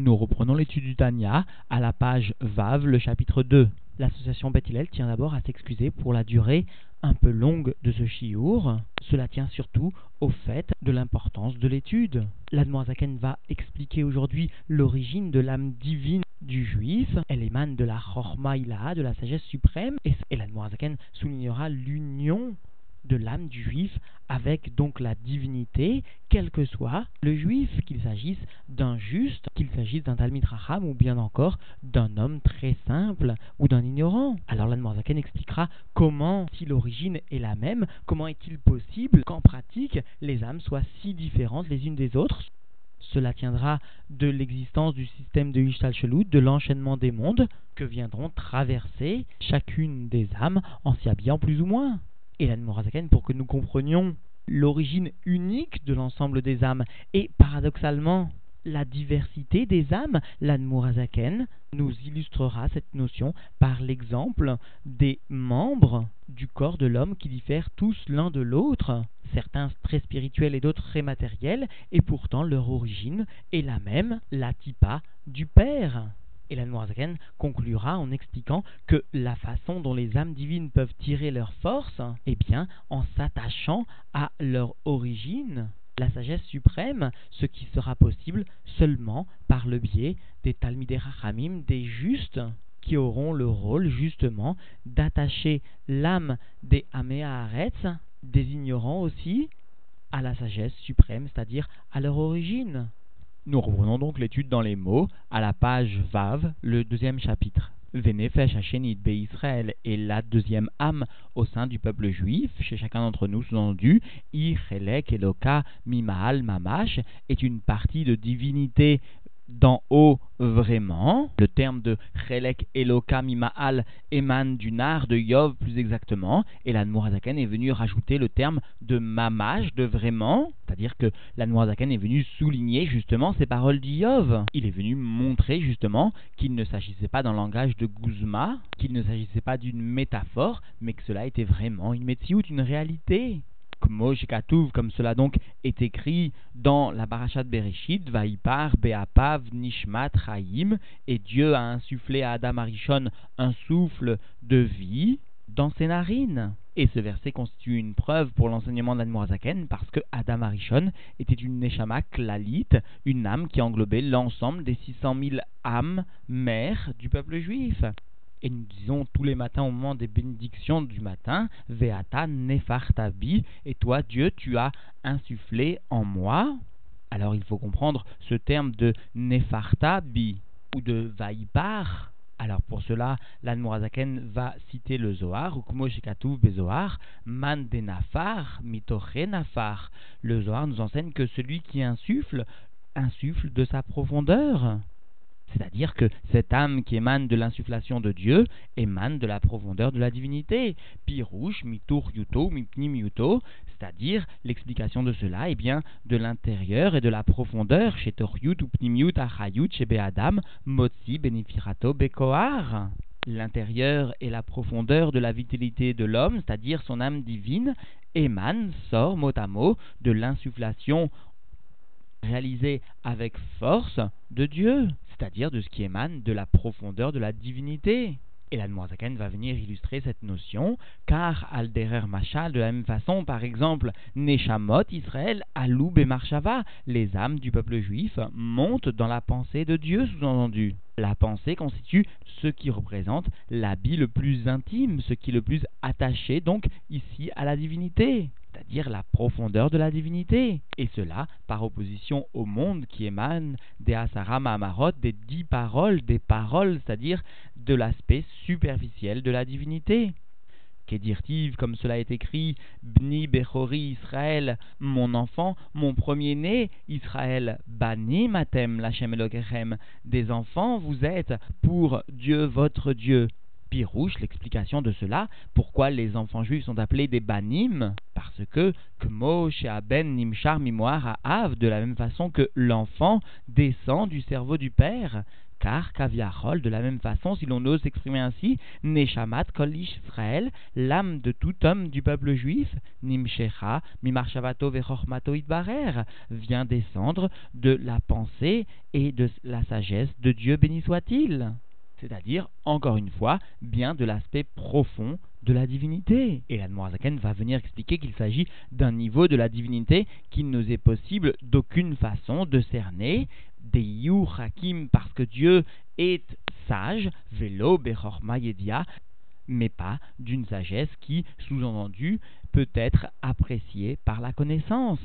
Nous reprenons l'étude du Tanya à la page Vav, le chapitre 2. L'association Bethilel tient d'abord à s'excuser pour la durée un peu longue de ce chiour. Cela tient surtout au fait de l'importance de l'étude. L'Admoazaken va expliquer aujourd'hui l'origine de l'âme divine du juif. Elle émane de la Chorma de la sagesse suprême. Et l'Admoazaken soulignera l'union de l'âme du juif avec donc la divinité, quel que soit le juif, qu'il s'agisse d'un juste, qu'il s'agisse d'un Talmid Raham ou bien encore d'un homme très simple ou d'un ignorant. Alors l'Anne expliquera comment, si l'origine est la même, comment est-il possible qu'en pratique les âmes soient si différentes les unes des autres cela tiendra de l'existence du système de Ishtal de l'enchaînement des mondes que viendront traverser chacune des âmes en s'y habillant plus ou moins et l'Anne pour que nous comprenions l'origine unique de l'ensemble des âmes et paradoxalement la diversité des âmes, l'Anne nous illustrera cette notion par l'exemple des membres du corps de l'homme qui diffèrent tous l'un de l'autre, certains très spirituels et d'autres très matériels, et pourtant leur origine est la même, la tipa du Père. Et la Noirzaken conclura en expliquant que la façon dont les âmes divines peuvent tirer leur force, eh bien, en s'attachant à leur origine, la sagesse suprême, ce qui sera possible seulement par le biais des Talmidei Rachamim, des justes, qui auront le rôle justement d'attacher l'âme des Améaretz, des ignorants aussi, à la sagesse suprême, c'est-à-dire à leur origine. Nous reprenons donc l'étude dans les mots à la page Vav, le deuxième chapitre. Vénéfesh Hachénit Be Israël est la deuxième âme au sein du peuple juif, chez chacun d'entre nous, sous-entendu, Chelek Eloka Mimaal Mamash est une partie de divinité d'en haut vraiment. Le terme de Chelek Eloka Mimaal émane du nar de Yov plus exactement, et la Nourazaken est venu rajouter le terme de Mamash, de vraiment, c'est-à-dire que la Nourazaken est venu souligner justement ces paroles d'Yov. Il est venu montrer justement qu'il ne s'agissait pas d'un langage de Guzma, qu'il ne s'agissait pas d'une métaphore, mais que cela était vraiment une métiout, une réalité comme cela donc est écrit dans la Parashat Bereshit, Vaipar, Beapav, Nishmat, Chaim, et Dieu a insufflé à Adam Arishon un souffle de vie dans ses narines. Et ce verset constitue une preuve pour l'enseignement de l'Admorazaken parce que Adam Arishon était une Neshama Klalit, une âme qui englobait l'ensemble des 600 000 âmes mères du peuple juif. Et nous disons tous les matins au moment des bénédictions du matin, Veata Nefartabi, et toi Dieu, tu as insufflé en moi. Alors il faut comprendre ce terme de Nefartabi ou de Vaipar. Alors pour cela, l'Anmorazaken va citer le Zohar, Ukmo Bezohar, Man de Nafar, Nafar. Le Zohar nous enseigne que celui qui insuffle, insuffle de sa profondeur. C'est-à-dire que cette âme qui émane de l'insufflation de Dieu émane de la profondeur de la divinité. Pirouche, mitur yuto, mipnim yuto, c'est-à-dire l'explication de cela est eh bien de l'intérieur et de la profondeur chez Toryut ou Achayut chez Be'adam, Motzi Benifirato Bekoar. L'intérieur et la profondeur de la vitalité de l'homme, c'est-à-dire son âme divine, émane, sort mot à mot de l'insufflation réalisée avec force de Dieu c'est-à-dire de ce qui émane de la profondeur de la divinité. Et la va venir illustrer cette notion, car Alderer Machal, de la même façon, par exemple, Neshamot Israël, Aloub et Marshava, les âmes du peuple juif montent dans la pensée de Dieu, sous-entendu. La pensée constitue ce qui représente l'habit le plus intime, ce qui est le plus attaché donc ici à la divinité c'est-à-dire la profondeur de la divinité. Et cela par opposition au monde qui émane des Asaram Amarot, des dix paroles, des paroles, c'est-à-dire de l'aspect superficiel de la divinité. Qu'est-dire-t-il, comme cela est écrit, Bni Bechori Israël, mon enfant, mon premier-né, Israël, Bani Matem, Lachem Elokechem, des enfants vous êtes pour Dieu votre Dieu. Pirouche, l'explication de cela, pourquoi les enfants juifs sont appelés des banim, parce que Kmo Ben Nimchar Mimoire à Av, de la même façon que l'enfant descend du cerveau du père, car Kaviarol, de la même façon, si l'on ose s'exprimer ainsi, Neshamat Kol Israël, l'âme de tout homme du peuple juif, Nimshecha, Mimarshavato Vechormato Idbarer, vient descendre de la pensée et de la sagesse de Dieu béni soit-il. C'est-à-dire, encore une fois, bien de l'aspect profond de la divinité. Et l'Admorazaken va venir expliquer qu'il s'agit d'un niveau de la divinité qui ne nous est possible d'aucune façon de cerner, des Hakim, parce que Dieu est sage, Velo Bechorma Yedia, mais pas d'une sagesse qui, sous-entendu, peut être appréciée par la connaissance,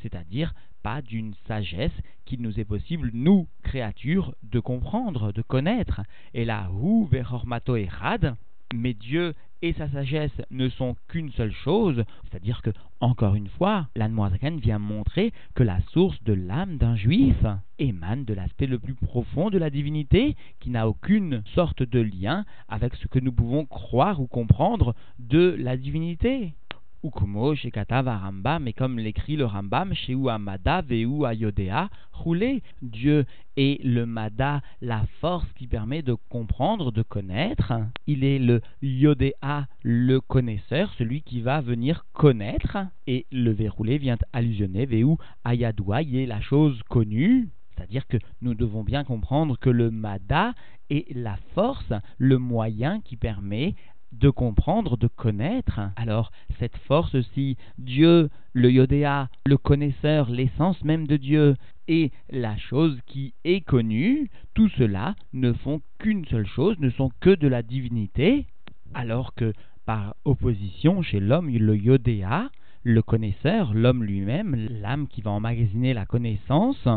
c'est-à-dire d'une sagesse qu'il nous est possible, nous, créatures, de comprendre, de connaître. Et là, Hu Vechormato Erad, mais Dieu et sa sagesse ne sont qu'une seule chose, c'est-à-dire que, encore une fois, l'Anmoazakan vient montrer que la source de l'âme d'un juif émane de l'aspect le plus profond de la divinité, qui n'a aucune sorte de lien avec ce que nous pouvons croire ou comprendre de la divinité. Ukumo, Shekatav Rambam, et comme l'écrit le Rambam, chez Amada, Veu Ayodea, roulé. Dieu est le Mada, la force qui permet de comprendre, de connaître. Il est le Yodea, le connaisseur, celui qui va venir connaître. Et le verroulé vient allusionner, Veu Ayadoua, est la chose connue. C'est-à-dire que nous devons bien comprendre que le Mada est la force, le moyen qui permet de comprendre, de connaître. Alors, cette force-ci, Dieu, le Yodéa, le connaisseur, l'essence même de Dieu, et la chose qui est connue, tout cela ne font qu'une seule chose, ne sont que de la divinité, alors que, par opposition, chez l'homme, le Yodéa, le connaisseur, l'homme lui-même, l'âme qui va emmagasiner la connaissance,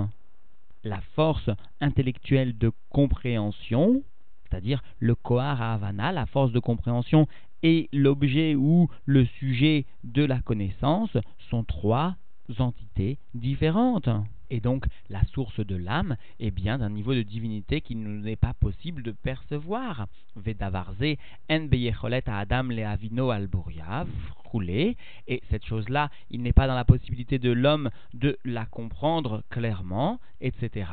la force intellectuelle de compréhension, c'est-à-dire le Kohar Havana, la force de compréhension, et l'objet ou le sujet de la connaissance sont trois entités différentes. Et donc, la source de l'âme est bien d'un niveau de divinité qui ne nous est pas possible de percevoir. Vedavarze, en à Adam le avino al roulé. Et cette chose-là, il n'est pas dans la possibilité de l'homme de la comprendre clairement, etc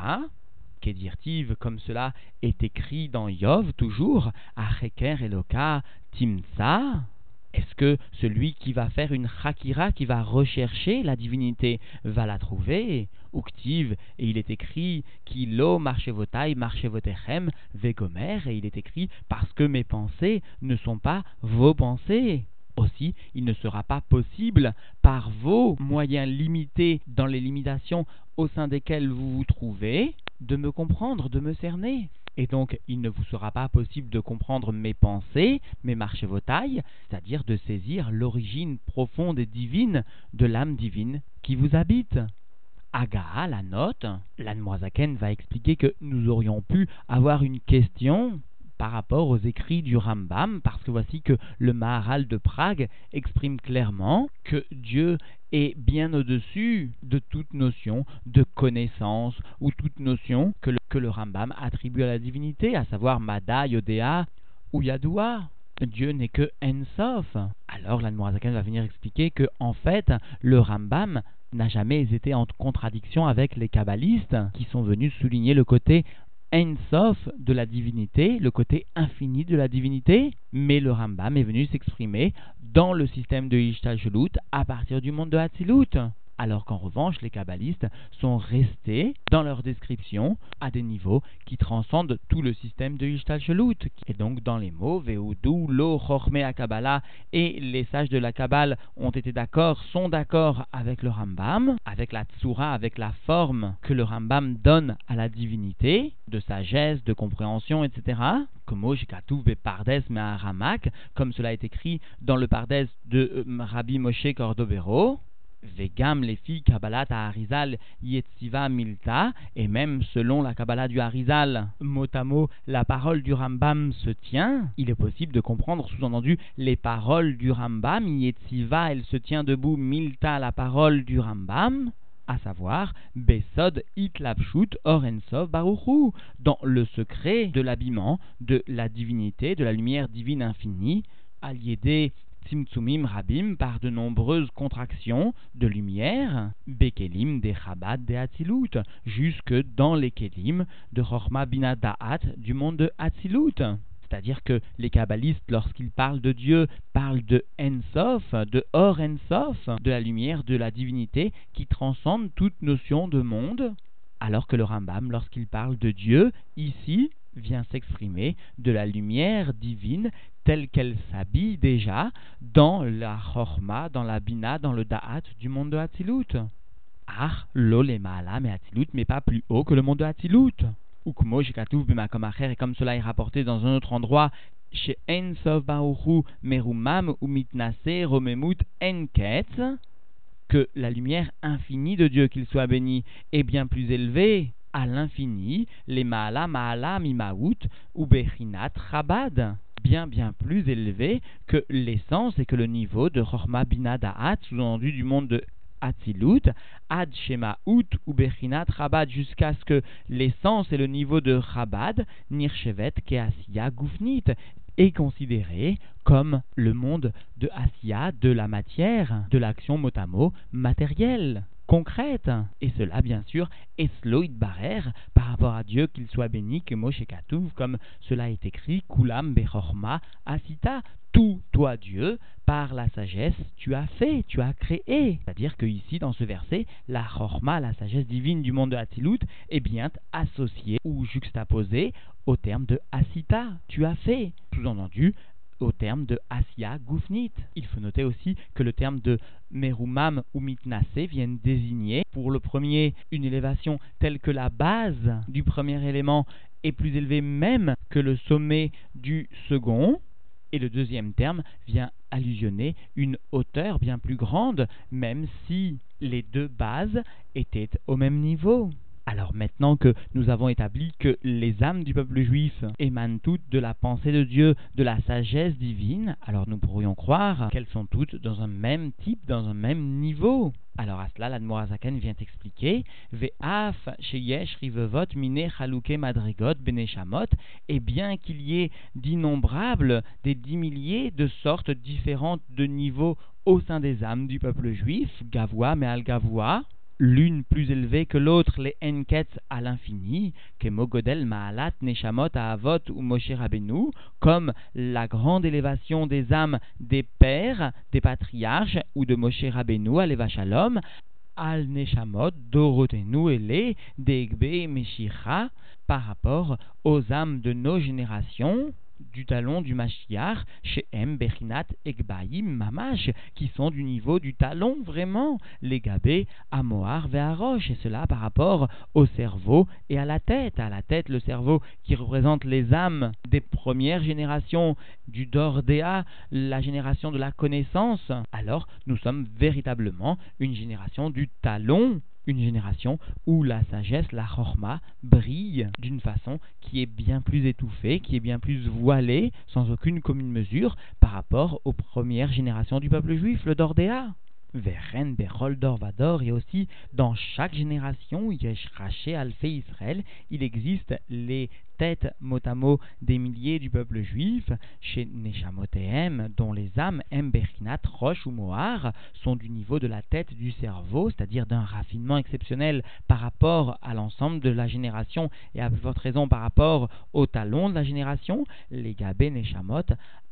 qu'Edirtiv, comme cela est écrit dans Yov, toujours, Acheker Eloka Timsa. Est-ce que celui qui va faire une Hakira, qui va rechercher la divinité, va la trouver? Uktiv, et il est écrit Kilo marchevotai marchevotechem vegomer, et il est écrit parce que mes pensées ne sont pas vos pensées. Aussi, il ne sera pas possible, par vos moyens limités dans les limitations au sein desquelles vous vous trouvez, de me comprendre, de me cerner. Et donc, il ne vous sera pas possible de comprendre mes pensées, mes marches vos tailles, c'est-à-dire de saisir l'origine profonde et divine de l'âme divine qui vous habite. Aga, la note, l'Anne va expliquer que nous aurions pu avoir une question par rapport aux écrits du Rambam, parce que voici que le Maharal de Prague exprime clairement que Dieu est bien au-dessus de toute notion de connaissance ou toute notion que le, que le Rambam attribue à la divinité, à savoir Mada, Yodea ou Yadoua. Dieu n'est que Ensof. Alors l'Anmorazakan va venir expliquer que en fait le Rambam n'a jamais été en contradiction avec les kabbalistes qui sont venus souligner le côté Sof de la divinité, le côté infini de la divinité, mais le Rambam est venu s'exprimer dans le système de Ishtal à partir du monde de Hatzilut alors qu'en revanche les kabbalistes sont restés dans leur description à des niveaux qui transcendent tout le système de Ishtal Et donc dans les mots Veoudou, Lo, Chorme Kabbalah et les sages de la Kabbale ont été d'accord, sont d'accord avec le Rambam, avec la Tsura, avec la forme que le Rambam donne à la divinité, de sagesse, de compréhension, etc. Comme cela est écrit dans le Pardes de euh, Rabbi Moshe Cordovero, Vegam les filles Kabbalat Harizal Yetziva Milta, et même selon la Kabbalah du Harizal, mot à mot, la parole du Rambam se tient, il est possible de comprendre sous-entendu les paroles du Rambam, Yetziva, elle se tient debout, Milta, la parole du Rambam, à savoir Besod Itlapshut Orensov Baruchu, dans le secret de l'habillement de la divinité, de la lumière divine infinie, Aliédé Tzimtzumim Rabim par de nombreuses contractions de lumière, Bekelim de Chabad de Hatzilut, jusque dans les Kelim de Chorma Binadaat du monde de Hatzilut. C'est-à-dire que les kabbalistes, lorsqu'ils parlent de Dieu, parlent de Ensof, de Or Ensof, de la lumière, de la divinité qui transcende toute notion de monde, alors que le Rambam, lorsqu'il parle de Dieu, ici, vient s'exprimer de la lumière divine telle qu'elle s'habille déjà dans la Chorma, dans la Bina, dans le Da'at du monde de Hatzilut. Ah, l'Olema mais Hatzilut, mais pas plus haut que le monde de Hatzilut ou et comme cela est rapporté dans un autre endroit, chez Ensov Merumam ou Mitnase Romemut Enketz, que la lumière infinie de Dieu, qu'il soit béni, est bien plus élevée à l'infini, les Maala Maala Mimaout ou Bechinat Rabad, bien bien plus élevée que l'essence et que le niveau de Chorma Binadaat, sous-entendu du monde de Atzilut, Ad Shema Ut ou Bechinat Chabad, jusqu'à ce que l'essence et le niveau de Chabad, Nirchevet Keasia Gufnit, est considéré comme le monde de Asiya, de la matière, de l'action motamo matérielle concrète. Et cela, bien sûr, est sloïd barer par rapport à Dieu, qu'il soit béni, que Moshe Katouv, comme cela est écrit, Kulam Bechorma Asita, tout, toi Dieu, par la sagesse, tu as fait, tu as créé. C'est-à-dire que ici, dans ce verset, la Chorma, la sagesse divine du monde de Hatzilut, est bien associée ou juxtaposée au terme de Asita, tu as fait. Sous-entendu, au terme de Asya Gufnit. Il faut noter aussi que le terme de Merumam ou Mitnase viennent désigner pour le premier une élévation telle que la base du premier élément est plus élevée même que le sommet du second. Et le deuxième terme vient allusionner une hauteur bien plus grande, même si les deux bases étaient au même niveau. Alors maintenant que nous avons établi que les âmes du peuple juif émanent toutes de la pensée de Dieu, de la sagesse divine, alors nous pourrions croire qu'elles sont toutes dans un même type, dans un même niveau. Alors à cela, l'Admorazaken vient expliquer Ve'af sheyesh rivevot mine chalouke madrigot beneshamot, et bien qu'il y ait d'innombrables, des dix milliers de sortes différentes de niveaux au sein des âmes du peuple juif, gavois, mais l'une plus élevée que l'autre, les enkets à l'infini, que Mogodel Maalat Neshamot Avot ou Moshe Rabbeinu, comme la grande élévation des âmes des pères, des patriarches ou de Moshe Rabbeinu, Aleva Shalom, Al Neshamot, Dorotenu et les Degbe Meshira, par rapport aux âmes de nos générations, du talon du Mashiach, chez M, Bechinat, Ekbaïm, Mamash, qui sont du niveau du talon vraiment, les Gabé, Amoar, Veharosh, et cela par rapport au cerveau et à la tête. À la tête, le cerveau qui représente les âmes des premières générations du Dordéa, la génération de la connaissance. Alors, nous sommes véritablement une génération du talon une génération où la sagesse, la chorma, brille d'une façon qui est bien plus étouffée, qui est bien plus voilée, sans aucune commune mesure, par rapport aux premières générations du peuple juif, le Dordéa. Veren Berol Dorvador et aussi dans chaque génération, Yesh Raché Alfé Israël, il existe les tête mot à mot des milliers du peuple juif, chez Neshamotehem, dont les âmes Emberinat, Roche ou Mohar sont du niveau de la tête du cerveau, c'est-à-dire d'un raffinement exceptionnel par rapport à l'ensemble de la génération et à plus raison par rapport au talon de la génération, les Gabé Neshamot,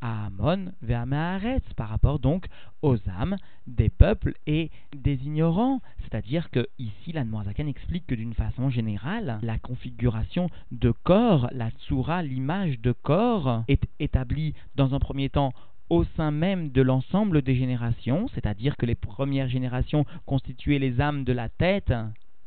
Amon, Ve'ameharetz, par rapport donc aux âmes des peuples et des ignorants. C'est-à-dire que ici, la explique que d'une façon générale, la configuration de corps la tsura, l'image de corps, est établie dans un premier temps au sein même de l'ensemble des générations, c'est-à-dire que les premières générations constituaient les âmes de la tête,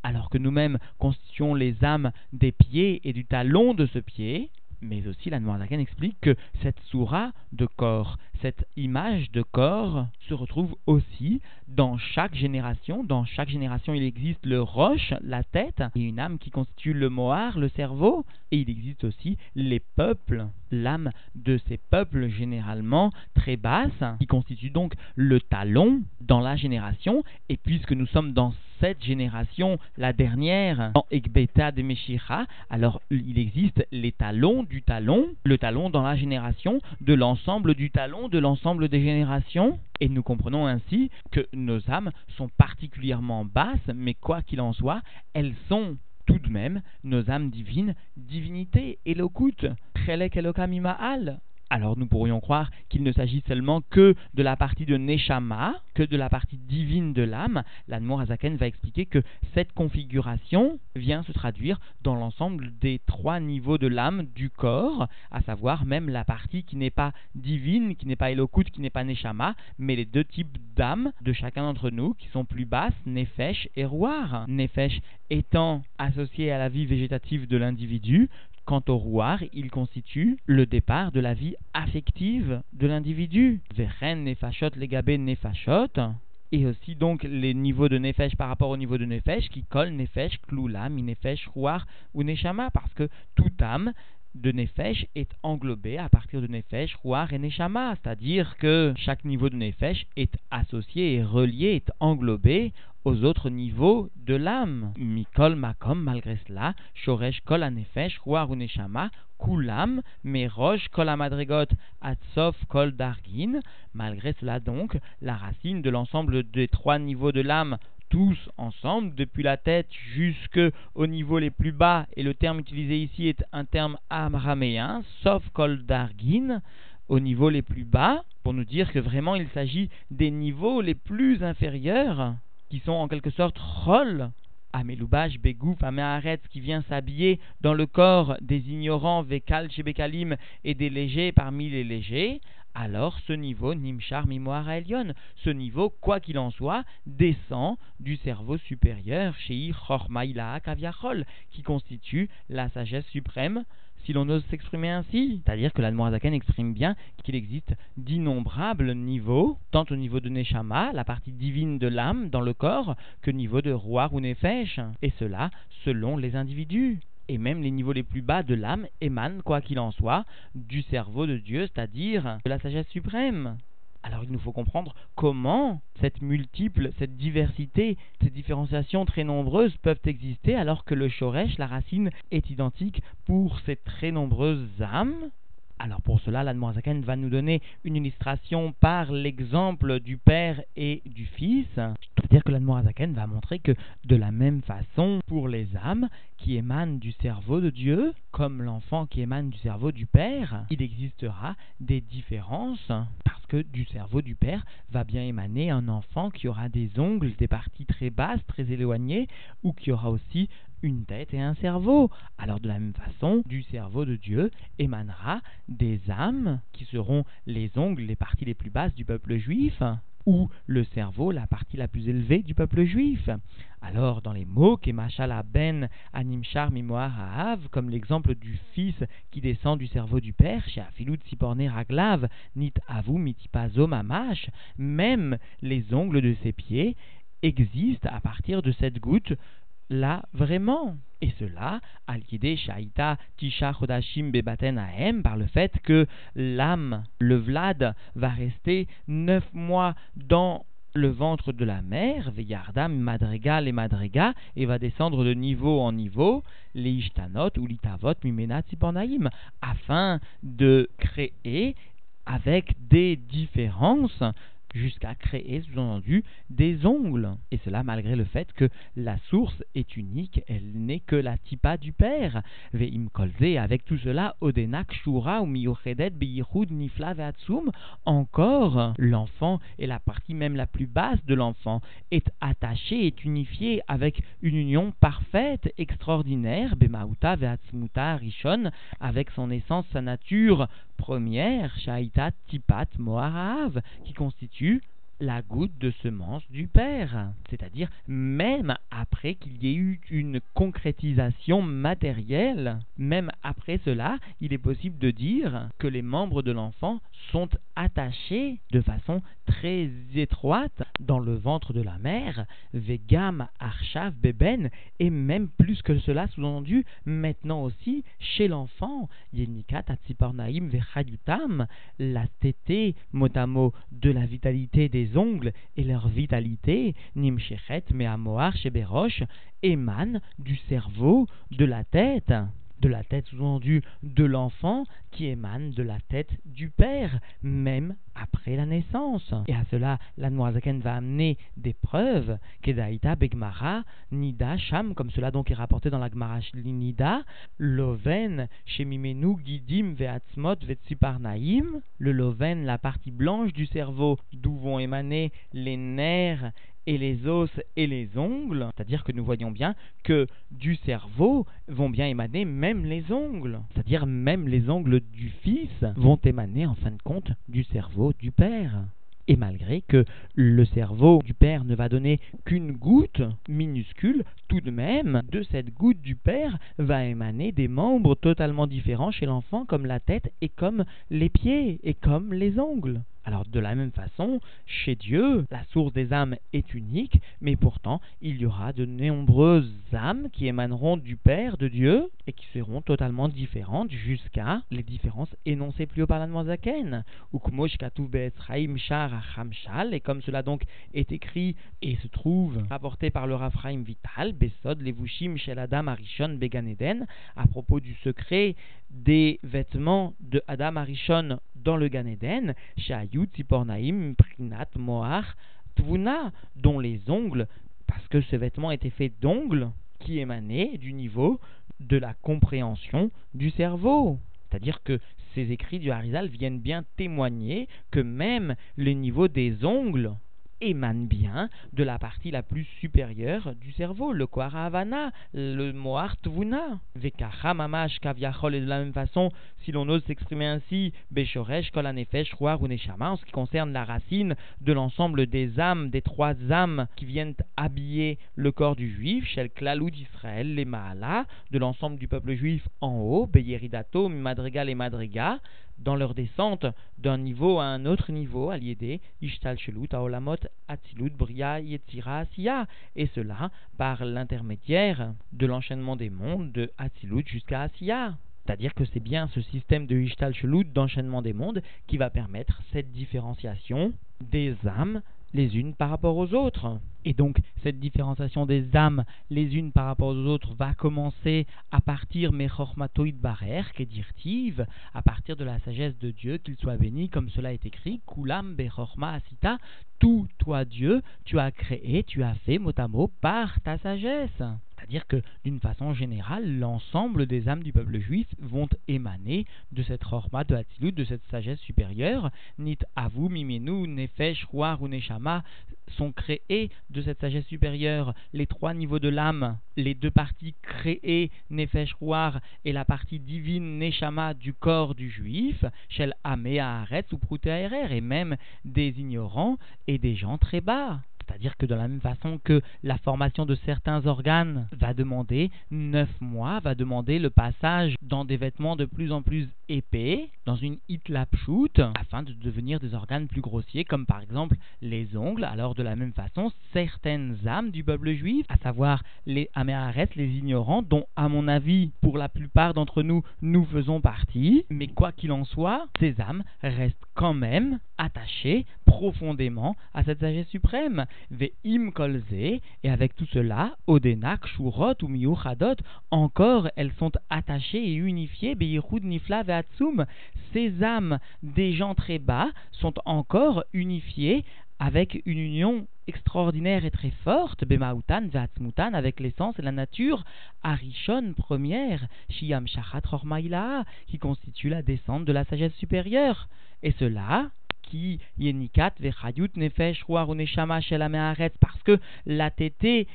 alors que nous-mêmes constituons les âmes des pieds et du talon de ce pied, mais aussi la Noirzakan explique que cette soura de corps, cette image de corps se retrouve aussi dans chaque génération. Dans chaque génération, il existe le roche, la tête, et une âme qui constitue le mohar, le cerveau. Et il existe aussi les peuples, l'âme de ces peuples généralement très basse, qui constitue donc le talon dans la génération. Et puisque nous sommes dans cette génération, la dernière, dans Ekbeta de Meshira, alors il existe les talons du talon, le talon dans la génération, de l'ensemble du talon, de l'ensemble des générations. Et nous comprenons ainsi que nos âmes sont particulièrement basses, mais quoi qu'il en soit, elles sont tout de même nos âmes divines, divinité, Elokut, Chelek alors nous pourrions croire qu'il ne s'agit seulement que de la partie de Neshama, que de la partie divine de l'âme. L'Anmour Azaken va expliquer que cette configuration vient se traduire dans l'ensemble des trois niveaux de l'âme du corps, à savoir même la partie qui n'est pas divine, qui n'est pas Elokut, qui n'est pas Neshama, mais les deux types d'âme de chacun d'entre nous qui sont plus basses, Nefesh et Rouar. Nefesh étant associé à la vie végétative de l'individu, Quant au rouar, il constitue le départ de la vie affective de l'individu. Vechen nefashot legabé nefashot. Et aussi donc les niveaux de nefesh par rapport au niveau de nefesh qui collent nefesh, kloula, minefesh, rouar ou neshama parce que toute âme de Nefesh est englobée à partir de Nefesh, Rouar et Neshama, c'est-à-dire que chaque niveau de Nefesh est associé et relié, est englobé aux autres niveaux de l'âme. Mikol makom, malgré cela, shoresh kol anefesh, ruar uneshama, kulam, merosh kol amadregot, atsof kol dargin. Malgré cela donc, la racine de l'ensemble des trois niveaux de l'âme tous ensemble, depuis la tête jusqu'au niveau les plus bas, et le terme utilisé ici est un terme amraméen, sauf kol dargin, au niveau les plus bas, pour nous dire que vraiment il s'agit des niveaux les plus inférieurs qui sont en quelque sorte rôles Ameloubash, Begouf, Ameharetz, qui vient s'habiller dans le corps des ignorants, Vekal, Shebekalim, et des légers parmi les légers, alors ce niveau, Nimchar, Mimoara Elion, ce niveau, quoi qu'il en soit, descend du cerveau supérieur, Shei Chormaïla Kaviachol, qui constitue la sagesse suprême si l'on ose s'exprimer ainsi. C'est-à-dire que l'Admorazaken exprime bien qu'il existe d'innombrables niveaux, tant au niveau de Neshama, la partie divine de l'âme dans le corps, que niveau de Roi ou Nefesh, et cela selon les individus. Et même les niveaux les plus bas de l'âme émanent, quoi qu'il en soit, du cerveau de Dieu, c'est-à-dire de la sagesse suprême. Alors il nous faut comprendre comment cette multiple, cette diversité, ces différenciations très nombreuses peuvent exister alors que le shoresh, la racine, est identique pour ces très nombreuses âmes. Alors pour cela, l'Admorazaken va nous donner une illustration par l'exemple du Père et du Fils. C'est-à-dire que l'Admorazaken va montrer que de la même façon, pour les âmes qui émanent du cerveau de Dieu, comme l'enfant qui émane du cerveau du Père, il existera des différences parce que du cerveau du Père va bien émaner un enfant qui aura des ongles, des parties très basses, très éloignées, ou qui aura aussi une tête et un cerveau. Alors de la même façon, du cerveau de Dieu émanera des âmes qui seront les ongles, les parties les plus basses du peuple juif, ou le cerveau, la partie la plus élevée du peuple juif. Alors, dans les mots, Kemachala ben animchar mimoar haav, comme l'exemple du fils qui descend du cerveau du père, chez nit avu mitipazo même les ongles de ses pieds existent à partir de cette goutte là vraiment. Et cela, al shaita tisha chodashim bebaten par le fait que l'âme, le vlad, va rester neuf mois dans le ventre de la mère, veyardam madrega les madrega, et va descendre de niveau en niveau, les ishtanot ou l'itavot mimena afin de créer avec des différences jusqu'à créer, sous-entendu, des ongles. Et cela malgré le fait que la source est unique, elle n'est que la tipa du père. Ve'im kolze, avec tout cela, odenak shura ou miyochedet beyichud nifla ve'atsum, encore l'enfant et la partie même la plus basse de l'enfant est attachée, est unifiée avec une union parfaite, extraordinaire, bemauta ve'atsmuta rishon, avec son essence, sa nature première, shaitat tipat moarav, qui constitue la goutte de semence du Père. C'est-à-dire, même après qu'il y ait eu une concrétisation matérielle, même après cela, il est possible de dire que les membres de l'enfant sont attachés de façon très étroite dans le ventre de la mère, Vegam Arshav Beben, et même plus que cela, sous-entendu, maintenant aussi chez l'enfant, Yenikat Atsiparnaim Vechayutam, la tétée, mot de la vitalité des ongles et leur vitalité, Nimshechet Meamoar Sheberosh, émane du cerveau, de la tête de la tête sous-entendue de l'enfant qui émane de la tête du père, même après la naissance. Et à cela, la Noazaken va amener des preuves, Kedaïta, Begmara, Nida, Sham, comme cela donc est rapporté dans la Gemara Nida, Loven, Shemimenu, Gidim, Veatzmot, Vetsiparnaim, le Loven, la partie blanche du cerveau, d'où vont émaner les nerfs et les os et les ongles, c'est-à-dire que nous voyons bien que du cerveau vont bien émaner même les ongles, c'est-à-dire même les ongles du fils vont émaner en fin de compte du cerveau du père. Et malgré que le cerveau du père ne va donner qu'une goutte minuscule, tout de même, de cette goutte du père va émaner des membres totalement différents chez l'enfant, comme la tête et comme les pieds et comme les ongles. Alors de la même façon, chez Dieu, la source des âmes est unique, mais pourtant il y aura de nombreuses âmes qui émaneront du Père de Dieu et qui seront totalement différentes jusqu'à les différences énoncées plus haut par la Zaken. Et comme cela donc est écrit et se trouve rapporté par le Raphraim Vital, Besod, Levushim, Adam, Arishon, Beganeden, à propos du secret des vêtements de Adam Arishon dans le Gan Eden, Zipornaim, Prinat, Moar, Tvuna, dont les ongles, parce que ce vêtement était fait d'ongles qui émanaient du niveau de la compréhension du cerveau. C'est-à-dire que ces écrits du Harizal viennent bien témoigner que même le niveau des ongles émane bien de la partie la plus supérieure du cerveau, le Kwaravana, le Moar Tvuna. Vekacha Mamash Kaviachol et de la même façon, si l'on ose s'exprimer ainsi, Beshoresh Kolanefesh Ruar en ce qui concerne la racine de l'ensemble des âmes, des trois âmes qui viennent habiller le corps du juif, Shel Klalou d'Israël, les Maala, de l'ensemble du peuple juif en haut, Beyeridato, Madrigal et Madriga, dans leur descente d'un niveau à un autre niveau, à Ishtal Shelut, Aolamot, Atzilut, Bria, Yetzira, Asiya, et cela par l'intermédiaire de l'enchaînement des mondes de Atzilut jusqu'à Asiya. C'est-à-dire que c'est bien ce système de Ishtal Shelut, d'enchaînement des mondes, qui va permettre cette différenciation des âmes les unes par rapport aux autres. Et donc cette différenciation des âmes les unes par rapport aux autres va commencer à partir mechormatoid barer, dirtive, à partir de la sagesse de Dieu, qu'il soit béni, comme cela est écrit, kulam bechorma asita, tout toi Dieu, tu as créé, tu as fait mot à par ta sagesse. C'est-à-dire que, d'une façon générale, l'ensemble des âmes du peuple juif vont émaner de cette horma de Hatzilut, de cette sagesse supérieure. Nit avu, mimenu, nefesh, ruar ou neshama sont créés de cette sagesse supérieure. Les trois niveaux de l'âme, les deux parties créées, nefesh, ruar, et la partie divine, neshama, du corps du juif, shel amea aretz ou et même des ignorants et des gens très bas. C'est-à-dire que de la même façon que la formation de certains organes va demander 9 mois, va demander le passage dans des vêtements de plus en plus épais, dans une shoot, afin de devenir des organes plus grossiers, comme par exemple les ongles. Alors de la même façon, certaines âmes du peuple juif, à savoir les Améhares, les ignorants, dont à mon avis, pour la plupart d'entre nous, nous faisons partie, mais quoi qu'il en soit, ces âmes restent quand même attachées profondément à cette sagesse suprême. Ve'im kolze, et avec tout cela, Odenak, Shurot ou Miuchadot, encore elles sont attachées et unifiées, Beirud, Nifla, Ve'atsum, ces âmes des gens très bas sont encore unifiées avec une union extraordinaire et très forte, Bemautan, Vatsmutan, avec l'essence et la nature, Arishon, première, Shiam Shachat Rormaïla, qui constitue la descente de la sagesse supérieure. Et cela, qui Yenikat, Vechayut, Nefesh, Neshama, parce que la tété,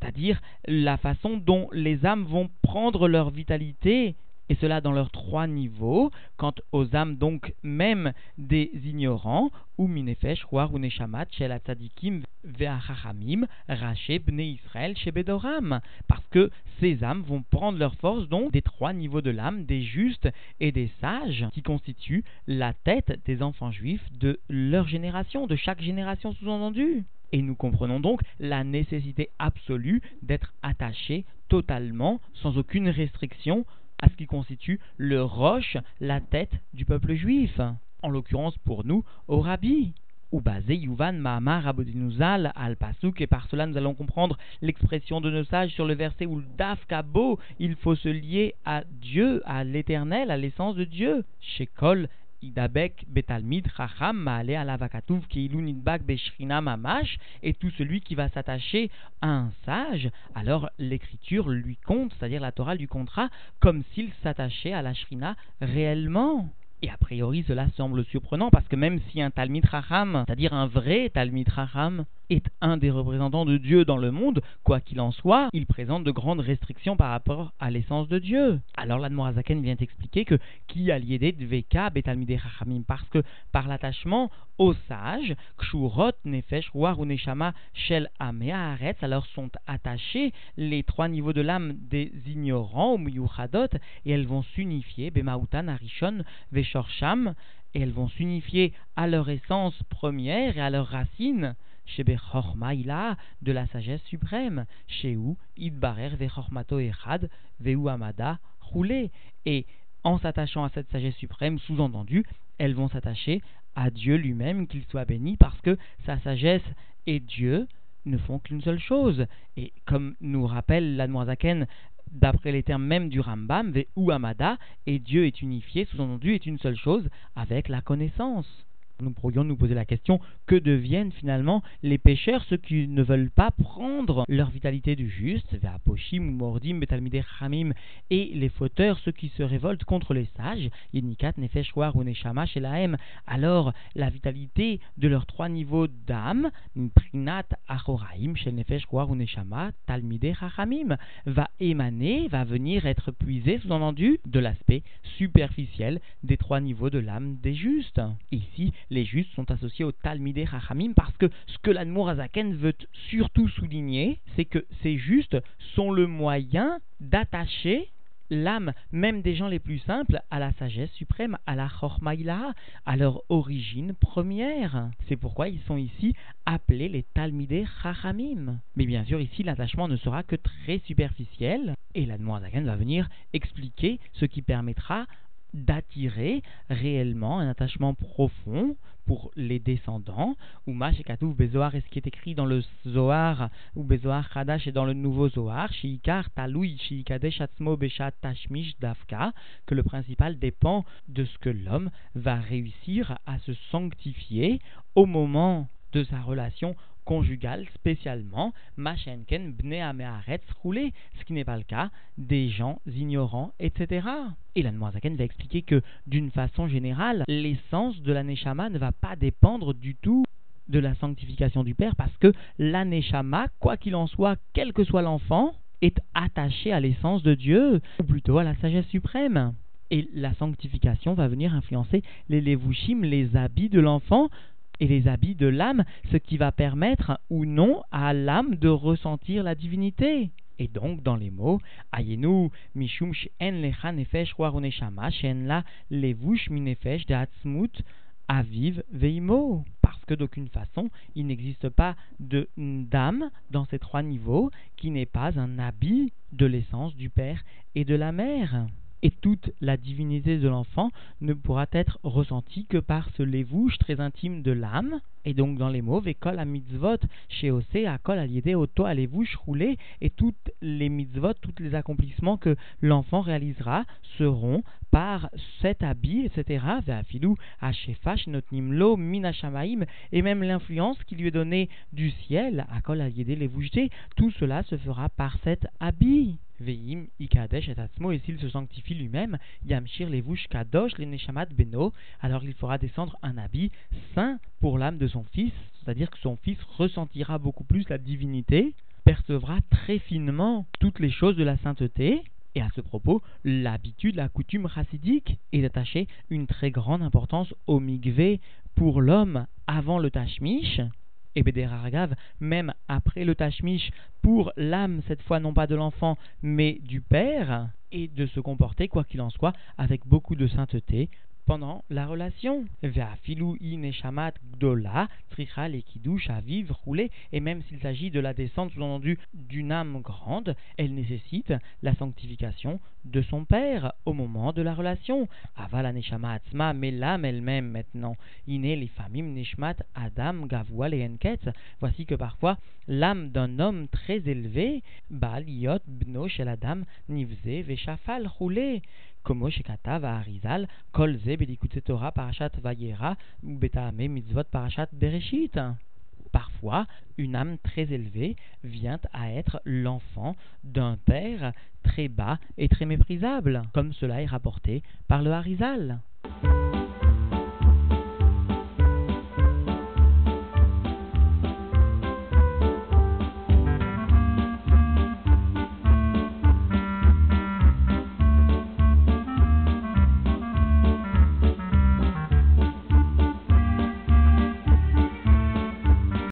c'est-à-dire la façon dont les âmes vont prendre leur vitalité, et cela dans leurs trois niveaux, quant aux âmes donc même des ignorants, ou minefesh, roar ou neshamat, shel atzadikim ve'achachamim, raché bne Israël chez Bedoram, parce que ces âmes vont prendre leur force donc des trois niveaux de l'âme, des justes et des sages, qui constituent la tête des enfants juifs de leur génération, de chaque génération sous-entendue. Et nous comprenons donc la nécessité absolue d'être attaché totalement, sans aucune restriction, à ce qui constitue le roche, la tête du peuple juif. En l'occurrence pour nous, au rabbi. Ou basé Yuvan Mahamar Abodinuzal al Pasuk, et par cela nous allons comprendre l'expression de nos sages sur le verset où Daf Kabo, il faut se lier à Dieu, à l'éternel, à l'essence de Dieu. Shekol Idabek Betalmid Maale Alavakatuv Keilu Nidbak Beshrina Mamash, et tout celui qui va s'attacher à un sage, alors l'écriture lui compte, c'est-à-dire la Torah lui comptera comme s'il s'attachait à la Shrina réellement. Et a priori, cela semble surprenant parce que même si un Talmid Raham, c'est-à-dire un vrai Talmid Raham, est un des représentants de Dieu dans le monde, quoi qu'il en soit, il présente de grandes restrictions par rapport à l'essence de Dieu. Alors l'Admorazaken vient expliquer que qui a lié Dveka Betalmide Chachamim parce que par l'attachement aux sages, Kshurot Nefesh Ruar Neshama Shel Aretz, alors sont attachés les trois niveaux de l'âme des ignorants ou Miyuchadot et elles vont s'unifier Bemautan Arishon Veshorsham et elles vont s'unifier à leur essence première et à leur racine de la sagesse suprême, où Idbarer Vechormato Echad Veu Amada roulé. Et en s'attachant à cette sagesse suprême, sous-entendu, elles vont s'attacher à Dieu lui-même, qu'il soit béni, parce que sa sagesse et Dieu ne font qu'une seule chose. Et comme nous rappelle l'Admoisaken, d'après les termes même du Rambam, ou Amada, et Dieu est unifié, sous-entendu, est une seule chose, avec la connaissance nous pourrions nous poser la question que deviennent finalement les pécheurs, ceux qui ne veulent pas prendre leur vitalité du juste, et les fauteurs, ceux qui se révoltent contre les sages, alors la vitalité de leurs trois niveaux d'âme, va émaner, va venir être puisé, sous-entendu, de l'aspect superficiel des trois niveaux de l'âme des justes. Ici, les justes sont associés au Talmidei Chachamim parce que ce que l'Admour Azaken veut surtout souligner, c'est que ces justes sont le moyen d'attacher l'âme, même des gens les plus simples, à la sagesse suprême, à la Chormaïla, à leur origine première. C'est pourquoi ils sont ici appelés les Talmidei Chachamim. Mais bien sûr, ici, l'attachement ne sera que très superficiel, et la Azaken va venir expliquer ce qui permettra d'attirer réellement un attachement profond pour les descendants, ou Mashekatouf Bezoar, et ce qui est écrit dans le Zohar, ou Bezoar Hadash et dans le nouveau Zohar, Shiikar Taloui Shiikadesh Atzmo Beshat Tashmish Dafka, que le principal dépend de ce que l'homme va réussir à se sanctifier au moment de sa relation conjugale spécialement, Machenken Bne Amearetz roulé, ce qui n'est pas le cas des gens ignorants, etc. Et la Zaken va expliquer que, d'une façon générale, l'essence de la Neshama ne va pas dépendre du tout de la sanctification du Père, parce que la Neshama, quoi qu'il en soit, quel que soit l'enfant, est attaché à l'essence de Dieu, ou plutôt à la sagesse suprême. Et la sanctification va venir influencer les levushim, les habits de l'enfant, et les habits de l'âme, ce qui va permettre ou non à l'âme de ressentir la divinité. Et donc, dans les mots, Ayenu mishum en lecha nefesh neshama shen la levush minefesh de atzmut aviv veimo. Parce que d'aucune façon, il n'existe pas de d'âme dans ces trois niveaux qui n'est pas un habit de l'essence du Père et de la Mère et toute la divinité de l'enfant ne pourra être ressentie que par ce lévouche très intime de l'âme, et donc dans les mots, Vekol à mitzvot, chez Ose, à kol à auto à lévouche roulé, et toutes les mitzvot, tous les accomplissements que l'enfant réalisera seront par cet habit, etc. Ve'afilou, Notnimlo, et même l'influence qui lui est donnée du ciel, à kol à lévouche, tout cela se fera par cet habit. Veim, Ikadesh et Atzmo, et s'il se sanctifie lui-même, Yamshir Levush Kadosh, les Neshamat Beno, alors il fera descendre un habit saint pour l'âme de son fils, c'est-à-dire que son fils ressentira beaucoup plus la divinité, percevra très finement toutes les choses de la sainteté, Et à ce propos, l'habitude, la coutume chassidique est d'attacher une très grande importance au migvé pour l'homme avant le tashmish, et Bederargav, même après le tashmish, pour l'âme, cette fois non pas de l'enfant, mais du père, et de se comporter, quoi qu'il en soit, avec beaucoup de sainteté, pendant la relation. gdola, tricha les à vivre, rouler, et même s'il s'agit de la descente sous-entendu d'une âme grande, elle nécessite la sanctification de son père au moment de la relation. Avala neshama atzma, mais l'âme elle-même maintenant. Iné les famim neshmat adam gavua et Voici que parfois l'âme d'un homme très élevé, bal yot bno shel adam nivze veshafal roulé comme Shekatav Arizal, Kol Ze Torah Parashat Vayera, Betame Mitzvot Parashat Bereshit. Parfois, une âme très élevée vient à être l'enfant d'un père très bas et très méprisable, comme cela est rapporté par le Harizal.